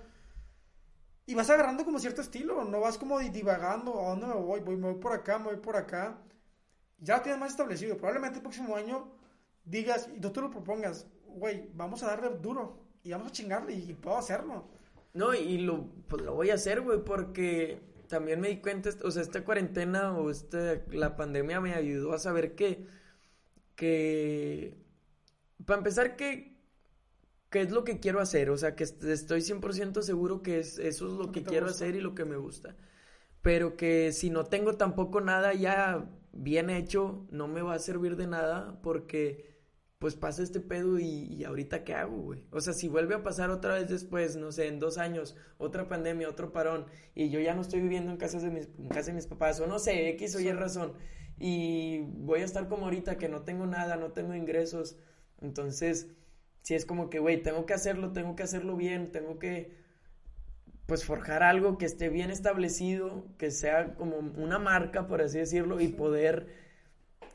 Y vas agarrando como cierto estilo, no vas como divagando, ¿a dónde me voy? voy? Me voy por acá, me voy por acá. Ya lo tienes más establecido. Probablemente el próximo año digas, y tú te lo propongas, güey, vamos a darle duro y vamos a chingarle y puedo hacerlo. No, y lo, pues lo voy a hacer, güey, porque también me di cuenta, o sea, esta cuarentena o este, la pandemia me ayudó a saber que, que, para empezar, que, que es lo que quiero hacer, o sea, que estoy 100% seguro que es, eso es lo que quiero hacer y lo que me gusta. Pero que si no tengo tampoco nada ya bien hecho, no me va a servir de nada porque pues pasa este pedo y, ahorita qué hago, güey. O sea, si vuelve a pasar otra vez después, no sé, en dos años, otra pandemia, otro parón, y yo ya no estoy viviendo en, casa de mis, en casa de mis papás, o no sé, X o Y razón, y voy a estar como ahorita que no tengo nada, no tengo ingresos, entonces, si es como que, güey, tengo que hacerlo, tengo que hacerlo bien, tengo que, pues, forjar algo que esté bien establecido, que sea como una marca, por así decirlo, y poder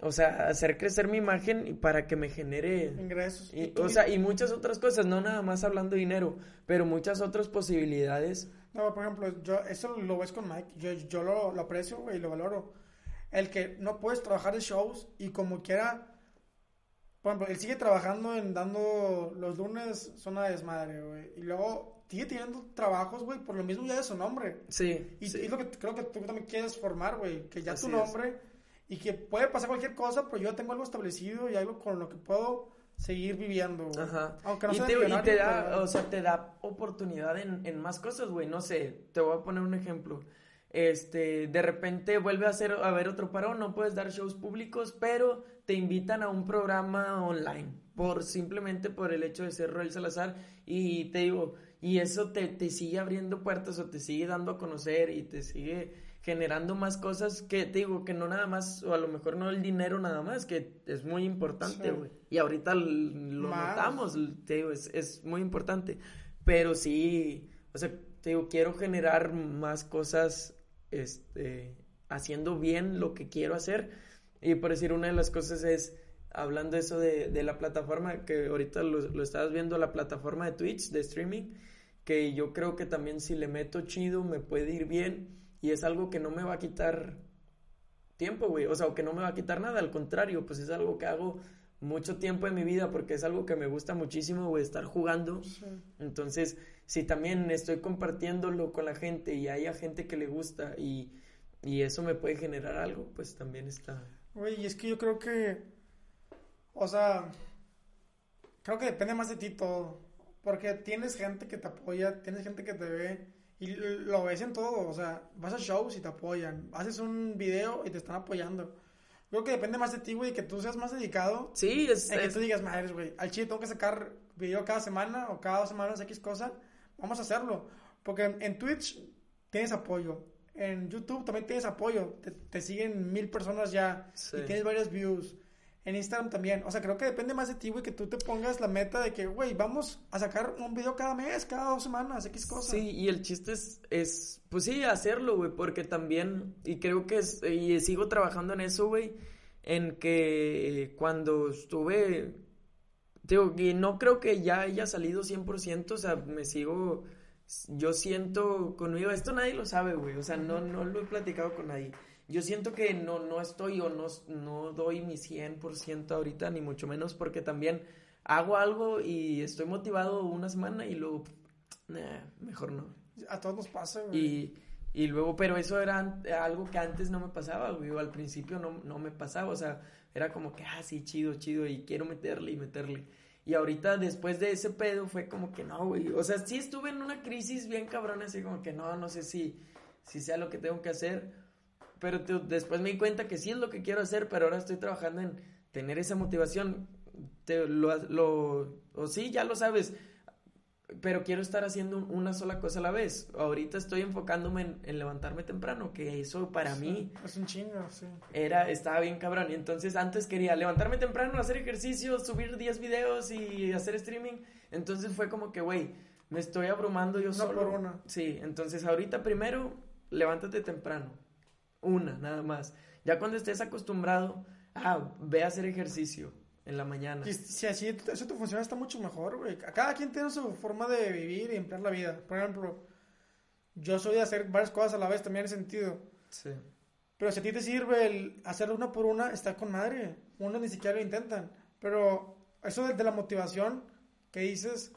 o sea, hacer crecer mi imagen para que me genere ingresos. Y, o sea, y muchas otras cosas, no nada más hablando de dinero, pero muchas otras posibilidades. No, por ejemplo, yo eso lo ves con Mike, yo, yo lo, lo aprecio y lo valoro. El que no puedes trabajar de shows y como quiera, por ejemplo, él sigue trabajando en dando los lunes zona de desmadre, güey, y luego sigue teniendo trabajos, güey, por lo mismo ya de su nombre. Sí. Y, es lo que creo que tú también quieres formar, güey, que ya tu nombre y que puede pasar cualquier cosa, pero yo tengo algo establecido y algo con lo que puedo seguir viviendo. Ajá. Aunque no y sea te, y te da, o sea, te da oportunidad en, en más cosas, güey. No sé, te voy a poner un ejemplo. Este, de repente vuelve a hacer a ver otro parón, no puedes dar shows públicos, pero te invitan a un programa online por simplemente por el hecho de ser Roel Salazar y te digo, y eso te, te sigue abriendo puertas o te sigue dando a conocer y te sigue generando más cosas que te digo que no nada más o a lo mejor no el dinero nada más que es muy importante güey. Y ahorita lo notamos te digo es, es muy importante. Pero sí o sea te digo quiero generar más cosas este haciendo bien lo que quiero hacer. Y por decir una de las cosas es hablando eso de, de la plataforma que ahorita lo, lo estabas viendo la plataforma de Twitch de streaming que yo creo que también si le meto chido me puede ir bien y es algo que no me va a quitar tiempo, güey. O sea, que no me va a quitar nada. Al contrario, pues es algo que hago mucho tiempo en mi vida porque es algo que me gusta muchísimo, güey, estar jugando. Entonces, si también estoy compartiéndolo con la gente y hay gente que le gusta y, y eso me puede generar algo, pues también está. Güey, y es que yo creo que. O sea. Creo que depende más de ti todo. Porque tienes gente que te apoya, tienes gente que te ve y lo ves en todo, o sea, vas a shows y te apoyan, haces un video y te están apoyando. Creo que depende más de ti, güey, que tú seas más dedicado. Sí, es... En que tú digas, madre, güey, al chile tengo que sacar video cada semana o cada dos semanas X cosa, vamos a hacerlo. Porque en, Twitch tienes apoyo, en YouTube también tienes apoyo, te, siguen mil personas ya y tienes varios views en Instagram también. O sea, creo que depende más de ti, güey, que tú te pongas la meta de que, güey, vamos a sacar un video cada mes, cada dos semanas, X cosas. Sí, y el chiste es, es pues sí, hacerlo, güey, porque también, y creo que es, y sigo trabajando en eso, güey, en que cuando estuve, digo, y no creo que ya haya salido 100%, o sea, me sigo, yo siento conmigo, esto nadie lo sabe, güey, o sea, no, no lo he platicado con nadie yo siento que no, no estoy o no, no doy mi 100% ahorita, ni mucho menos, porque también hago algo y estoy motivado una semana y luego, mejor no. A todos nos pasa, güey. Y, y luego, pero eso era algo que antes no me pasaba, güey, al principio no, no me pasaba, o sea, era como que, ah, sí, chido, chido, y quiero meterle y meterle. Y ahorita, después de ese pedo, fue como que no, güey. O sea, sí estuve en una crisis bien cabrona, así como que no, no sé si, si sea lo que tengo que hacer. Pero después me di cuenta que sí es lo que quiero hacer, pero ahora estoy trabajando en tener esa motivación. Te, lo, lo, o sí, ya lo sabes. pero quiero estar haciendo una sola cosa a la vez. Ahorita estoy enfocándome en, levantarme temprano, que eso para mí... Es un chingo, sí. Era, estaba bien cabrón. Y entonces antes quería levantarme temprano, hacer ejercicio, subir 10 videos y hacer streaming. Entonces fue como que, güey, me estoy abrumando yo solo. por una. Sí, entonces ahorita primero, levántate temprano. Una, nada más. Ya cuando estés acostumbrado, ah, ve a hacer ejercicio en la mañana. Si así eso te funciona, está mucho mejor, güey. Cada quien tiene su forma de vivir y emplear la vida. Por ejemplo, yo soy de hacer varias cosas a la vez también en sentido. Sí. Pero si a ti te sirve el hacer una por una, está con madre. Uno ni siquiera lo intentan. Pero eso de, la motivación que dices,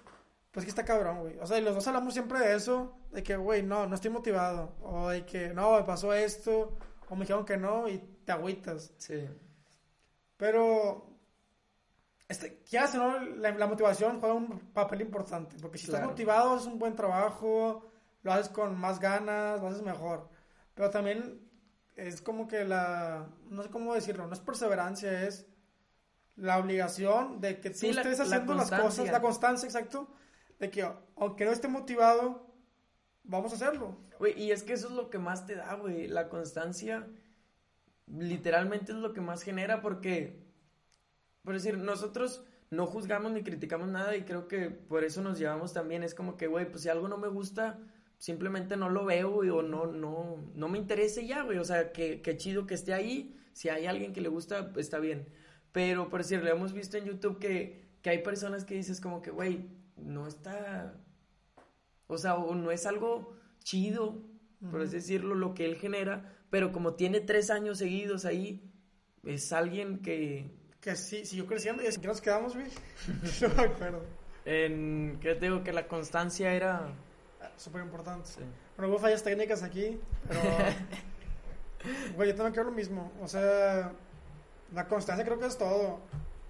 pues que está cabrón, güey. O sea, y los dos hablamos siempre de eso, de que, güey, no, no estoy motivado. O de que, no, me pasó esto. O me dijeron que no y te agüitas. Sí. Pero este, ya ¿no? La, motivación juega un papel importante, porque si estás motivado es un buen trabajo, lo haces con más ganas, lo haces mejor. Pero también es como que la, no sé cómo decirlo, no es perseverancia, es la obligación de que tú estés haciendo las cosas, la constancia, exacto, de que aunque no esté motivado, vamos a hacerlo. Y es que eso es lo que más te da, güey, la constancia literalmente es lo que más genera porque por decir, nosotros no juzgamos ni criticamos nada y creo que por eso nos llevamos también. Es como que, güey, pues si algo no me gusta, simplemente no lo veo, güey, o no, no, no me interesa ya, güey. O sea, que, chido que esté ahí. Si hay alguien que le gusta, está bien. Pero, por decir, le hemos visto en YouTube que, que hay personas que dices como que, güey, no está... O sea, o no es algo chido, por así decirlo, lo que él genera, pero como tiene tres años seguidos ahí, es alguien que, que sí, siguió creciendo y así que nos quedamos, güey. no me acuerdo. En, ¿qué te digo? Que la constancia era... Súper importante. Sí. Bueno, hubo fallas técnicas aquí, pero... Güey, yo también creo lo mismo. O sea, la constancia creo que es todo.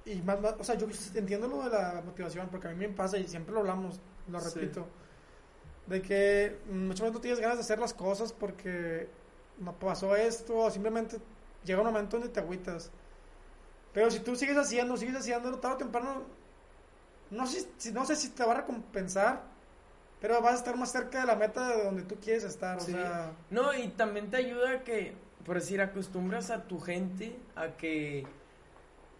Y más, o sea, yo entiendo lo de la motivación, porque a mí me pasa y siempre lo hablamos, lo repito. De que muchas veces tú tienes ganas de hacer las cosas porque no pasó esto, o simplemente llega un momento donde te agüitas. Pero si tú sigues haciendo, sigues haciendo, tarde o temprano, no sé, no sé si te va a recompensar, pero vas a estar más cerca de la meta de donde tú quieres estar. O sea... No, y también te ayuda a que, por decir, acostumbras a tu gente a que,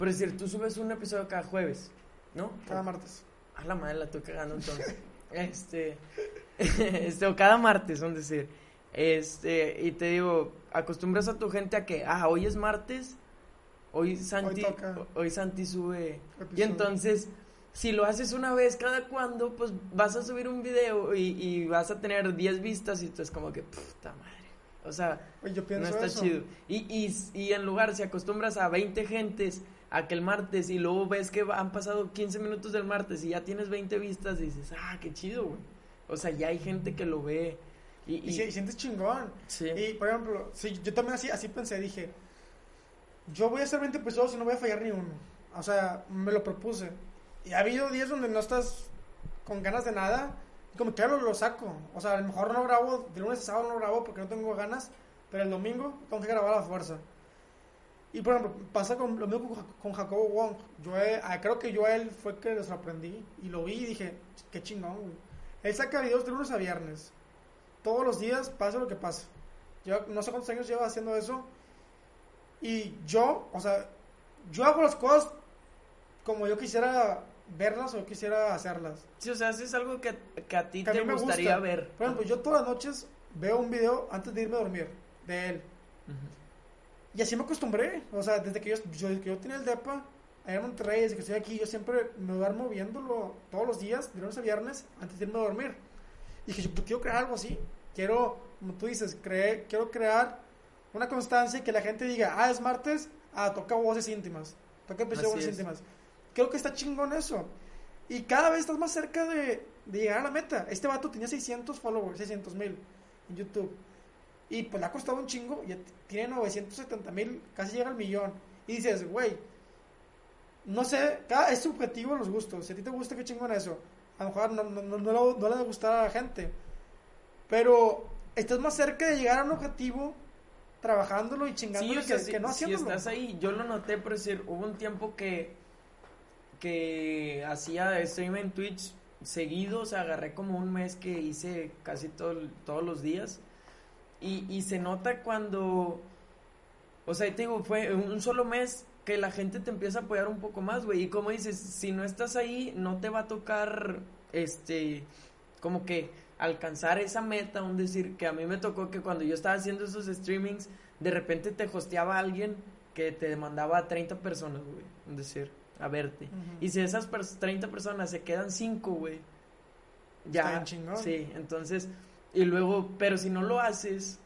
por decir, tú subes un episodio cada jueves, ¿no? Cada martes. A la madre la estoy cagando entonces. este, este, o cada martes, son decir. Este, y te digo, acostumbras a tu gente a que, ah, hoy es martes Hoy Santi, hoy, Santi sube. Y entonces, si lo haces una vez cada cuando, pues vas a subir un video y, vas a tener 10 vistas y tú es como que, puta madre. O sea, no está chido. Y, y, en lugar, si acostumbras a 20 gentes a que el martes y luego ves que han pasado 15 minutos del martes y ya tienes 20 vistas y dices, ah, qué chido, güey. O sea, ya hay gente que lo ve. Y, y, sientes chingón. Sí. Y, por ejemplo, sí, yo también así, así pensé, dije, yo voy a hacer 20 episodios y no voy a fallar ni uno. O sea, me lo propuse. Y ha habido días donde no estás con ganas de nada. Y como que lo, lo saco. O sea, a lo mejor no grabo, de lunes a sábado no grabo porque no tengo ganas. Pero el domingo tengo que grabar a la fuerza. Y por ejemplo, pasa con, lo mismo con, Jacobo Wong. Yo ah, creo que yo a él fue que lo sorprendí. Y lo vi y dije, qué chingón, güey. Él saca videos de lunes a viernes. Todos los días, pasa lo que pasa. Yo no sé cuántos años lleva haciendo eso. Y yo, o sea, yo hago las cosas como yo quisiera verlas o quisiera hacerlas. Sí, o sea, es algo que, a ti te gustaría ver. Por ejemplo, yo todas las noches veo un video antes de irme a dormir de él. Y así me acostumbré. O sea, desde que yo, yo, que yo tenía el DEPA, allá en Monterrey, desde que estoy aquí, yo siempre me duermo viéndolo todos los días, de lunes a viernes, antes de irme a dormir. Y dije, yo quiero crear algo así. Quiero, como tú dices, creer, quiero crear una constancia y que la gente diga, ah, es martes, ah, toca voces íntimas, toca episodios voces íntimas. Creo que está chingón eso. Y cada vez estás más cerca de, llegar a la meta. Este vato tenía 600 followers, 600 mil en YouTube. Y pues le ha costado un chingo, y tiene 970 mil, casi llega al millón. Y dices, güey, no sé, cada, es subjetivo los gustos. Si a ti te gusta, qué chingón eso. A lo mejor no, no, no, no, no le va a gustar a la gente. Pero estás más cerca de llegar a un objetivo trabajándolo y chingándolo que, no haciéndolo. Si estás ahí, yo lo noté, por decir, hubo un tiempo que que hacía stream en Twitch seguido, o sea, agarré como un mes que hice casi todo, todos los días. Y, y se nota cuando, o sea, te digo, fue un solo mes que la gente te empieza a apoyar un poco más, güey. Y como dices, si no estás ahí, no te va a tocar, este, como que alcanzar esa meta, un decir, que a mí me tocó que cuando yo estaba haciendo esos streamings, de repente te hosteaba alguien que te demandaba a 30 personas, güey, un decir, a verte. Y si esas 30 personas se quedan 5, güey, ya. chingón. Sí, entonces, y luego, pero si no lo haces,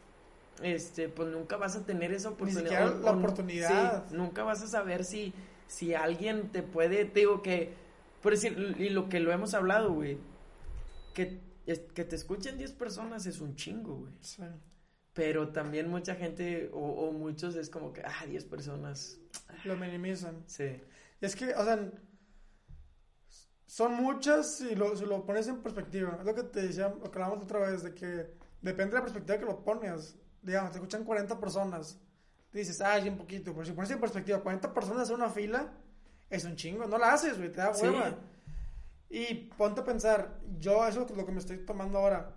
este, pues nunca vas a tener esa oportunidad. Ni la oportunidad. Sí, nunca vas a saber si, si alguien te puede, te digo que, por decir, y lo que lo hemos hablado, güey, que que te escuchen 10 personas es un chingo, güey. Sí. Pero también mucha gente o, muchos es como que, ah, 10 personas. Lo minimizan. Sí. Y es que, o sea, son muchas si lo, si lo pones en perspectiva. Es lo que te decía, lo que hablamos otra vez, de que depende de la perspectiva que lo pones. Digamos, te escuchan 40 personas. dices, ah, es un poquito. Pero si pones en perspectiva, 40 personas en una fila, es un chingo. No la haces, güey, te da hueva. Y ponte a pensar, yo eso es lo que me estoy tomando ahora.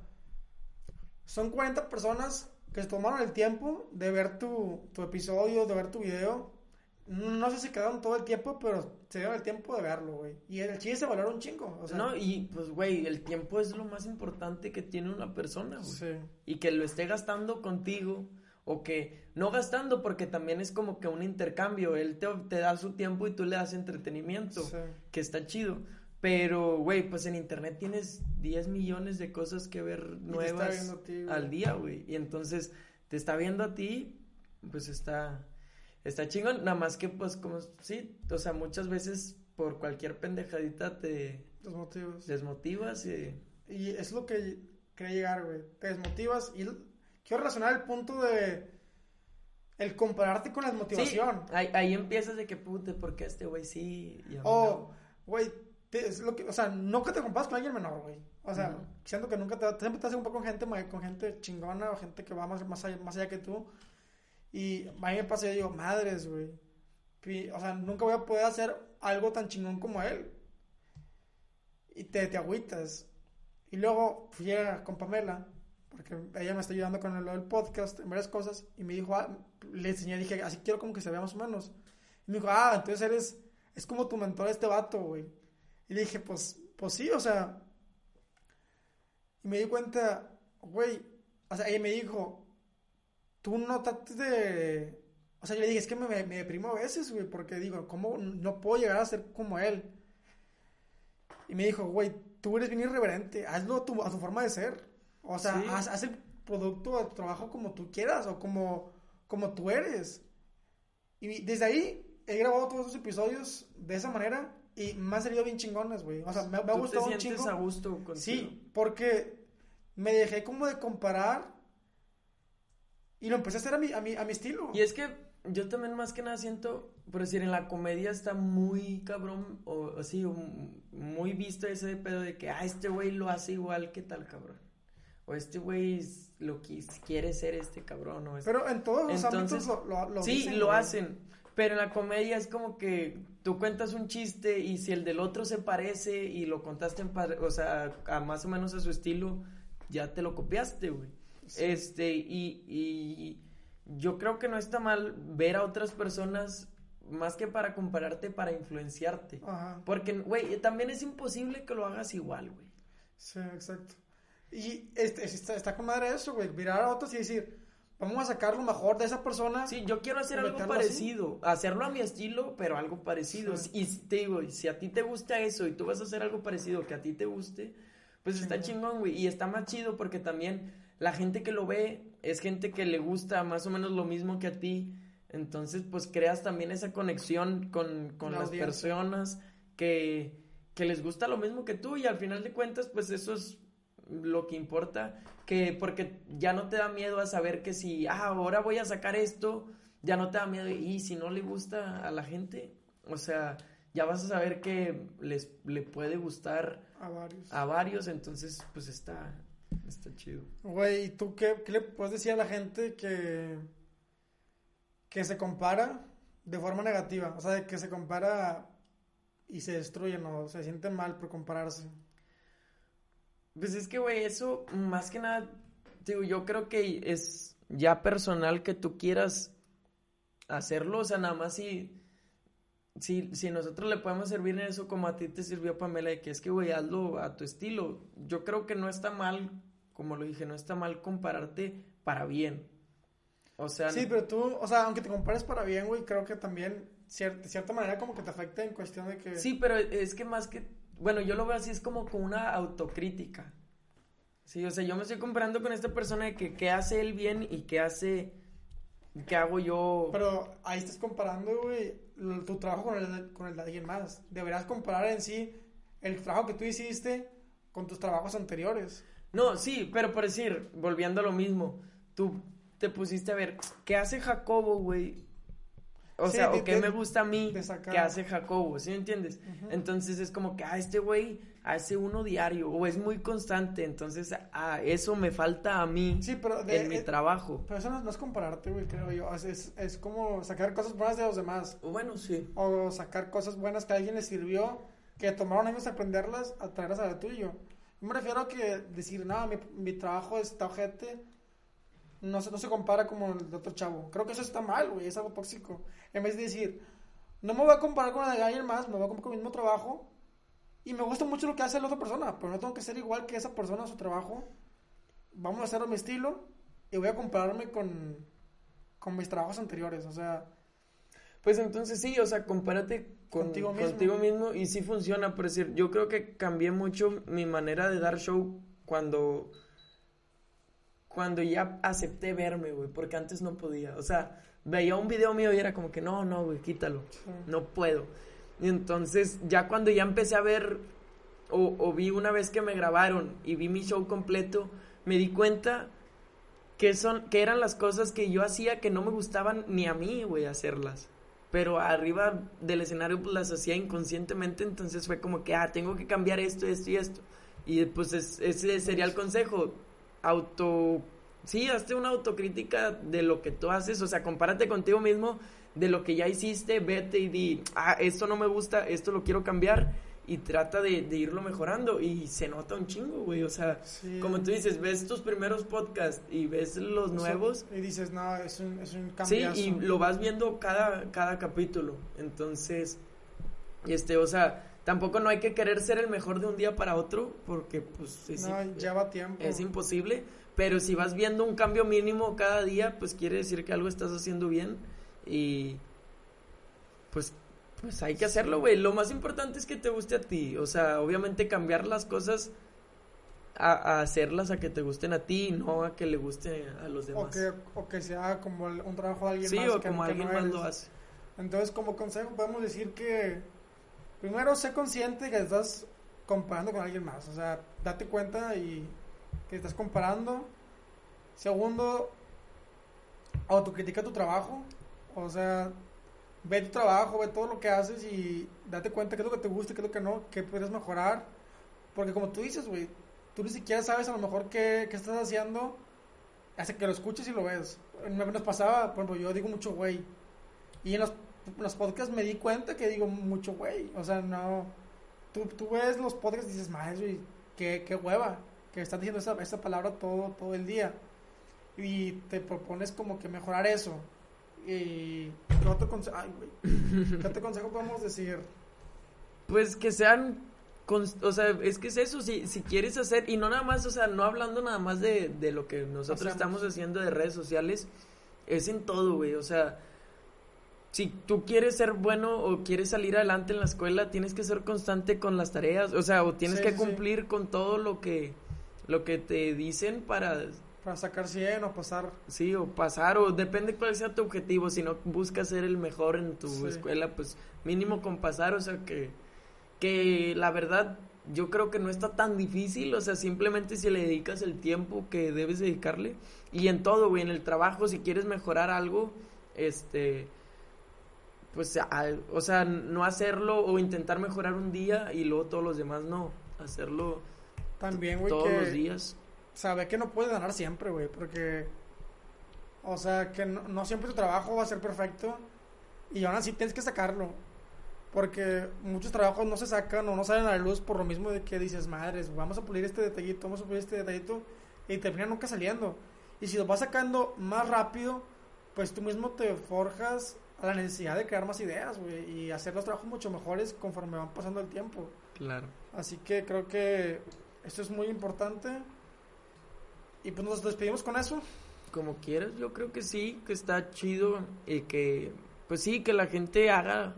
Son 40 personas que se tomaron el tiempo de ver tu, tu episodio, de ver tu video. No sé si quedaron todo el tiempo, pero se dieron el tiempo de verlo, güey. Y el chiste se valora un chingo. O sea, no, y pues, güey, el tiempo es lo más importante que tiene una persona, güey. Sí. Y que lo esté gastando contigo o que no gastando porque también es como que un intercambio. Él te, te da su tiempo y tú le das entretenimiento, que está chido. Pero, güey, pues en internet tienes 10 millones de cosas que ver nuevas al día, güey. Y entonces te está viendo a ti, pues está, está chingón. Nada más que, pues, como, sí, o sea, muchas veces por cualquier pendejadita te desmotivas. Desmotivas y... Y es lo que quería llegar, güey. Te desmotivas y quiero relacionar el punto de el compararte con la desmotivación. Sí, ahí, empiezas de que, pute, porque este güey sí. o, güey, es lo que, o sea, que te compares con alguien menor, güey. O sea, siento que nunca te, siempre te haces un poco con gente, con gente chingona o gente que va más, más, allá, más allá que tú. Y a mí me pasa y digo, madres, güey. O sea, nunca voy a poder hacer algo tan chingón como él. Y te, te agüitas. Y luego fui a, con Pamela, porque ella me está ayudando con el, podcast en varias cosas. Y me dijo, ah, le enseñé, dije, así quiero como que se vea más o menos. Y me dijo, ah, entonces eres, es como tu mentor este vato, güey. Y dije, pues, pues sí, o sea. Y me di cuenta, güey, o sea, ella me dijo, tú no trates de... O sea, yo le dije, es que me, me deprimo a veces, güey, porque digo, ¿cómo no puedo llegar a ser como él? Y me dijo, güey, tú eres bien irreverente, hazlo a tu, a tu forma de ser. O sea, haz, el producto tu trabajo como tú quieras o como, como tú eres. Y desde ahí he grabado todos esos episodios de esa manera y me han salido bien chingones, güey. O sea, me, me ha gustado te sientes a gusto contigo? Sí, porque me dejé como de comparar y lo empecé a hacer a mi, a mi, a mi estilo. Y es que yo también más que nada siento, por decir, en la comedia está muy cabrón, o así, muy visto ese pedo de que, ah, este güey lo hace igual que tal cabrón. O este güey lo que quiere ser este cabrón. O este. Pero en todos los ámbitos lo, lo, Sí, lo hacen. Pero en la comedia es como que tú cuentas un chiste y si el del otro se parece y lo contaste en, o sea, a más o menos a su estilo, ya te lo copiaste, güey. Este, y, y yo creo que no está mal ver a otras personas más que para compararte, para influenciarte. Ajá. Porque, güey, también es imposible que lo hagas igual, güey. Sí, exacto. Y este, está, está con madre eso, güey. Mirar a otros y decir, Vamos a sacar lo mejor de esa persona. Sí, yo quiero hacer algo parecido. Hacerlo a mi estilo, pero algo parecido. Y te digo, si a ti te gusta eso y tú vas a hacer algo parecido que a ti te guste, pues está chingón, güey. Y está más chido porque también la gente que lo ve es gente que le gusta más o menos lo mismo que a ti. Entonces, pues creas también esa conexión con, las personas que, que les gusta lo mismo que tú. Y al final de cuentas, pues eso es lo que importa, que porque ya no te da miedo a saber que si, ah, ahora voy a sacar esto, ya no te da miedo y si no le gusta a la gente, o sea, ya vas a saber que les le puede gustar a varios. A varios, entonces pues está está chido. Güey, ¿y tú qué, qué, le puedes decir a la gente que que se compara de forma negativa, o sea, que se compara y se destruyen o se sienten mal por compararse? Pues es que, güey, eso más que nada, digo, yo creo que es ya personal que tú quieras hacerlo, o sea, nada más si, si, si nosotros le podemos servir en eso como a ti te sirvió Pamela, de que es que, güey, hazlo a tu estilo. Yo creo que no está mal, como lo dije, no está mal compararte para bien. O sea, Sí, pero tú, o sea, aunque te compares para bien, güey, creo que también, cier- de cierta manera, como que te afecta en cuestión de que... Sí, pero es que más que, bueno, yo lo veo así, es como con una autocrítica. Sí, o sea, yo me estoy comparando con esta persona de que qué hace él bien y qué hace, qué hago yo. Pero ahí estás comparando, güey, tu trabajo con el, con el de alguien más. Deberías comparar en sí el trabajo que tú hiciste con tus trabajos anteriores. No, sí, pero por decir, volviendo a lo mismo, tú te pusiste a ver, ¿qué hace Jacobo, güey? O Sí, sea, de- o qué de- me gusta a mí que hace Jacobo, ¿sí me entiendes? Entonces es como que, ah, este güey hace uno diario o es muy constante, entonces, ah, eso me falta a mí Sí, pero de- en mi eh, trabajo. Pero eso no, no es compararte, güey, creo yo. Es, es, es como sacar cosas buenas de los demás. Bueno, sí. O sacar cosas buenas que a alguien le sirvió, que tomaron años aprenderlas, a traerlas a la tuyo. Yo me refiero a que decir, no, mi, mi trabajo está ojete, no se, no se compara como el de otro chavo. Creo que eso está mal, güey, es algo tóxico. En vez de decir, no me voy a comparar con la de alguien más, me voy a comparar con el mismo trabajo. Y me gusta mucho lo que hace la otra persona, pero no tengo que ser igual que esa persona a su trabajo. Vamos a hacerlo a mi estilo y voy a compararme con, con mis trabajos anteriores. O sea, Pues entonces sí, o sea, compárate con, Contigo contigo, mismo. mismo. y sí funciona, por decir, yo creo que cambié mucho mi manera de dar show cuando cuando ya acepté verme, güey, porque antes no podía, o sea, veía un video mío y era como que no, no, güey, quítalo, no puedo. Y entonces ya cuando ya empecé a ver o, o vi una vez que me grabaron y vi mi show completo, me di cuenta que son que eran las cosas que yo hacía que no me gustaban ni a mí, güey, hacerlas. Pero arriba del escenario pues las hacía inconscientemente, entonces fue como que, ah, tengo que cambiar esto, esto y esto. Y pues es- ese sería el consejo, auto... Sí, hazte una autocrítica de lo que tú haces, o sea, compárate contigo mismo de lo que ya hiciste, vete y di, ah, esto no me gusta, esto lo quiero cambiar y trata de, de irlo mejorando y se nota un chingo, güey, o sea, Sí. como tú dices, ves tus primeros podcasts y ves los nuevos, Y dices, no, es un, es un sí, y lo vas viendo cada, cada capítulo, entonces, este, o sea, tampoco no hay que querer ser el mejor de un día para otro, porque pues es, No, tiempo. es imposible, pero si vas viendo un cambio mínimo cada día, pues quiere decir que algo estás haciendo bien y pues pues hay que hacerlo, güey. Lo más importante es que te guste a ti, o sea, obviamente cambiar las cosas a, a hacerlas a que te gusten a ti, no a que le guste a los o, demás. que, o que sea como un trabajo de alguien sí, más. o que- como que alguien no más lo hace. Entonces, como consejo, podemos decir que primero, sé consciente que estás comparando con alguien más. O sea, date cuenta y que estás comparando. Segundo, autocritica tu trabajo. O sea, ve tu trabajo, ve todo lo que haces y date cuenta qué es lo que te gusta, qué es lo que no, qué puedes mejorar. Porque como tú dices, güey, tú ni siquiera sabes a lo mejor qué, qué estás haciendo hasta que lo escuches y lo ves. Nos pasaba, por ejemplo, yo digo mucho güey. Y en los, los podcasts me di cuenta que digo mucho güey. O sea, no. Tú, tú ves los podcasts y dices, madre, güey, qué, qué hueva. Que estás diciendo esa, esa palabra todo, todo el día. Y te propones como que mejorar eso. Y. ¿Qué otro? Ay. ¿Qué otro consejo podemos decir? Pues que sean, o sea, es que es eso, si, si quieres hacer, y no nada más, o sea, no hablando nada más de, de lo que nosotros Hacemos. estamos haciendo de redes sociales, es en todo, güey, o sea, si tú quieres ser bueno o quieres salir adelante en la escuela, tienes que ser constante con las tareas, o sea, o tienes Sí, que sí. cumplir con todo lo que, lo que te dicen para, Para sacar 100 o pasar. sí, o pasar, o depende cuál sea tu objetivo, si no buscas ser el mejor en tu Sí. escuela, pues mínimo con pasar, o sea, que, que la verdad yo creo que no está tan difícil, o sea, simplemente si le dedicas el tiempo que debes dedicarle, y en todo, güey, en el trabajo, si quieres mejorar algo, este, pues, a- o sea, no hacerlo o intentar mejorar un día y luego todos los demás no, hacerlo También, güey, todos que. los días. Sabe que no puedes ganar siempre, güey, porque, o sea, que no, no siempre tu trabajo va a ser perfecto y aún así tienes que sacarlo. Porque muchos trabajos no se sacan o no salen a la luz por lo mismo de que dices, madres, vamos a pulir este detallito, vamos a pulir este detallito, y terminan nunca saliendo. Y si lo vas sacando más rápido, pues tú mismo te forjas a la necesidad de crear más ideas, güey, y hacer los trabajos mucho mejores conforme van pasando el tiempo. Claro. Así que creo que esto es muy importante. Y pues nos despedimos con eso. Como quieras, yo creo que sí, que está chido y que, pues sí, que la gente haga...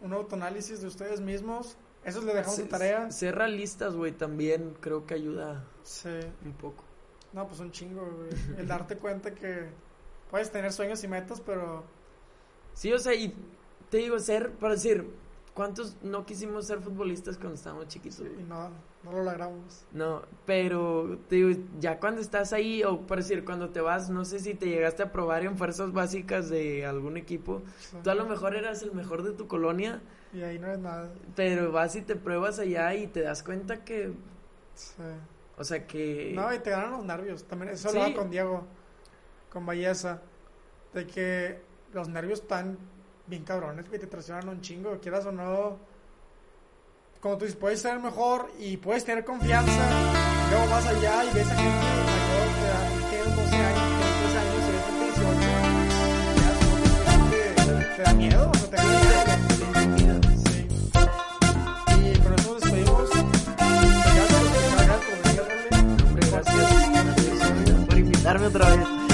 Un autoanálisis de ustedes mismos. Eso le dejamos de tarea. Ser realistas, güey, también creo que ayuda Sí. un poco. No, pues un chingo, güey. El darte cuenta que puedes tener sueños y metas, pero Sí, o sea, y te digo, ser, para decir, ¿cuántos no quisimos ser futbolistas cuando estábamos chiquitos? y güey? no, no lo logramos. No, pero te digo, ya cuando estás ahí, o para decir, cuando te vas, no sé si te llegaste a probar en fuerzas básicas de algún equipo, Sí. tú a lo mejor eras el mejor de tu colonia, Y ahí no es nada. pero vas y te pruebas allá y te das cuenta que, Sí. o sea, que... No, y te ganan los nervios. También eso Sí. hablaba con Diego, con Valleza, de que los nervios están bien cabrones, que te traicionan un chingo, quieras o no. Como tú dices, puedes ser mejor y puedes tener confianza. Luego vas allá y ves a gente mayor, te da, tienes 12 años, tienes 13 años y ves gente de 18. ya, te, te da miedo, o sea, te da miedo. Sí. Y con eso nos despedimos. Por invitarme otra vez.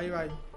Bye bye.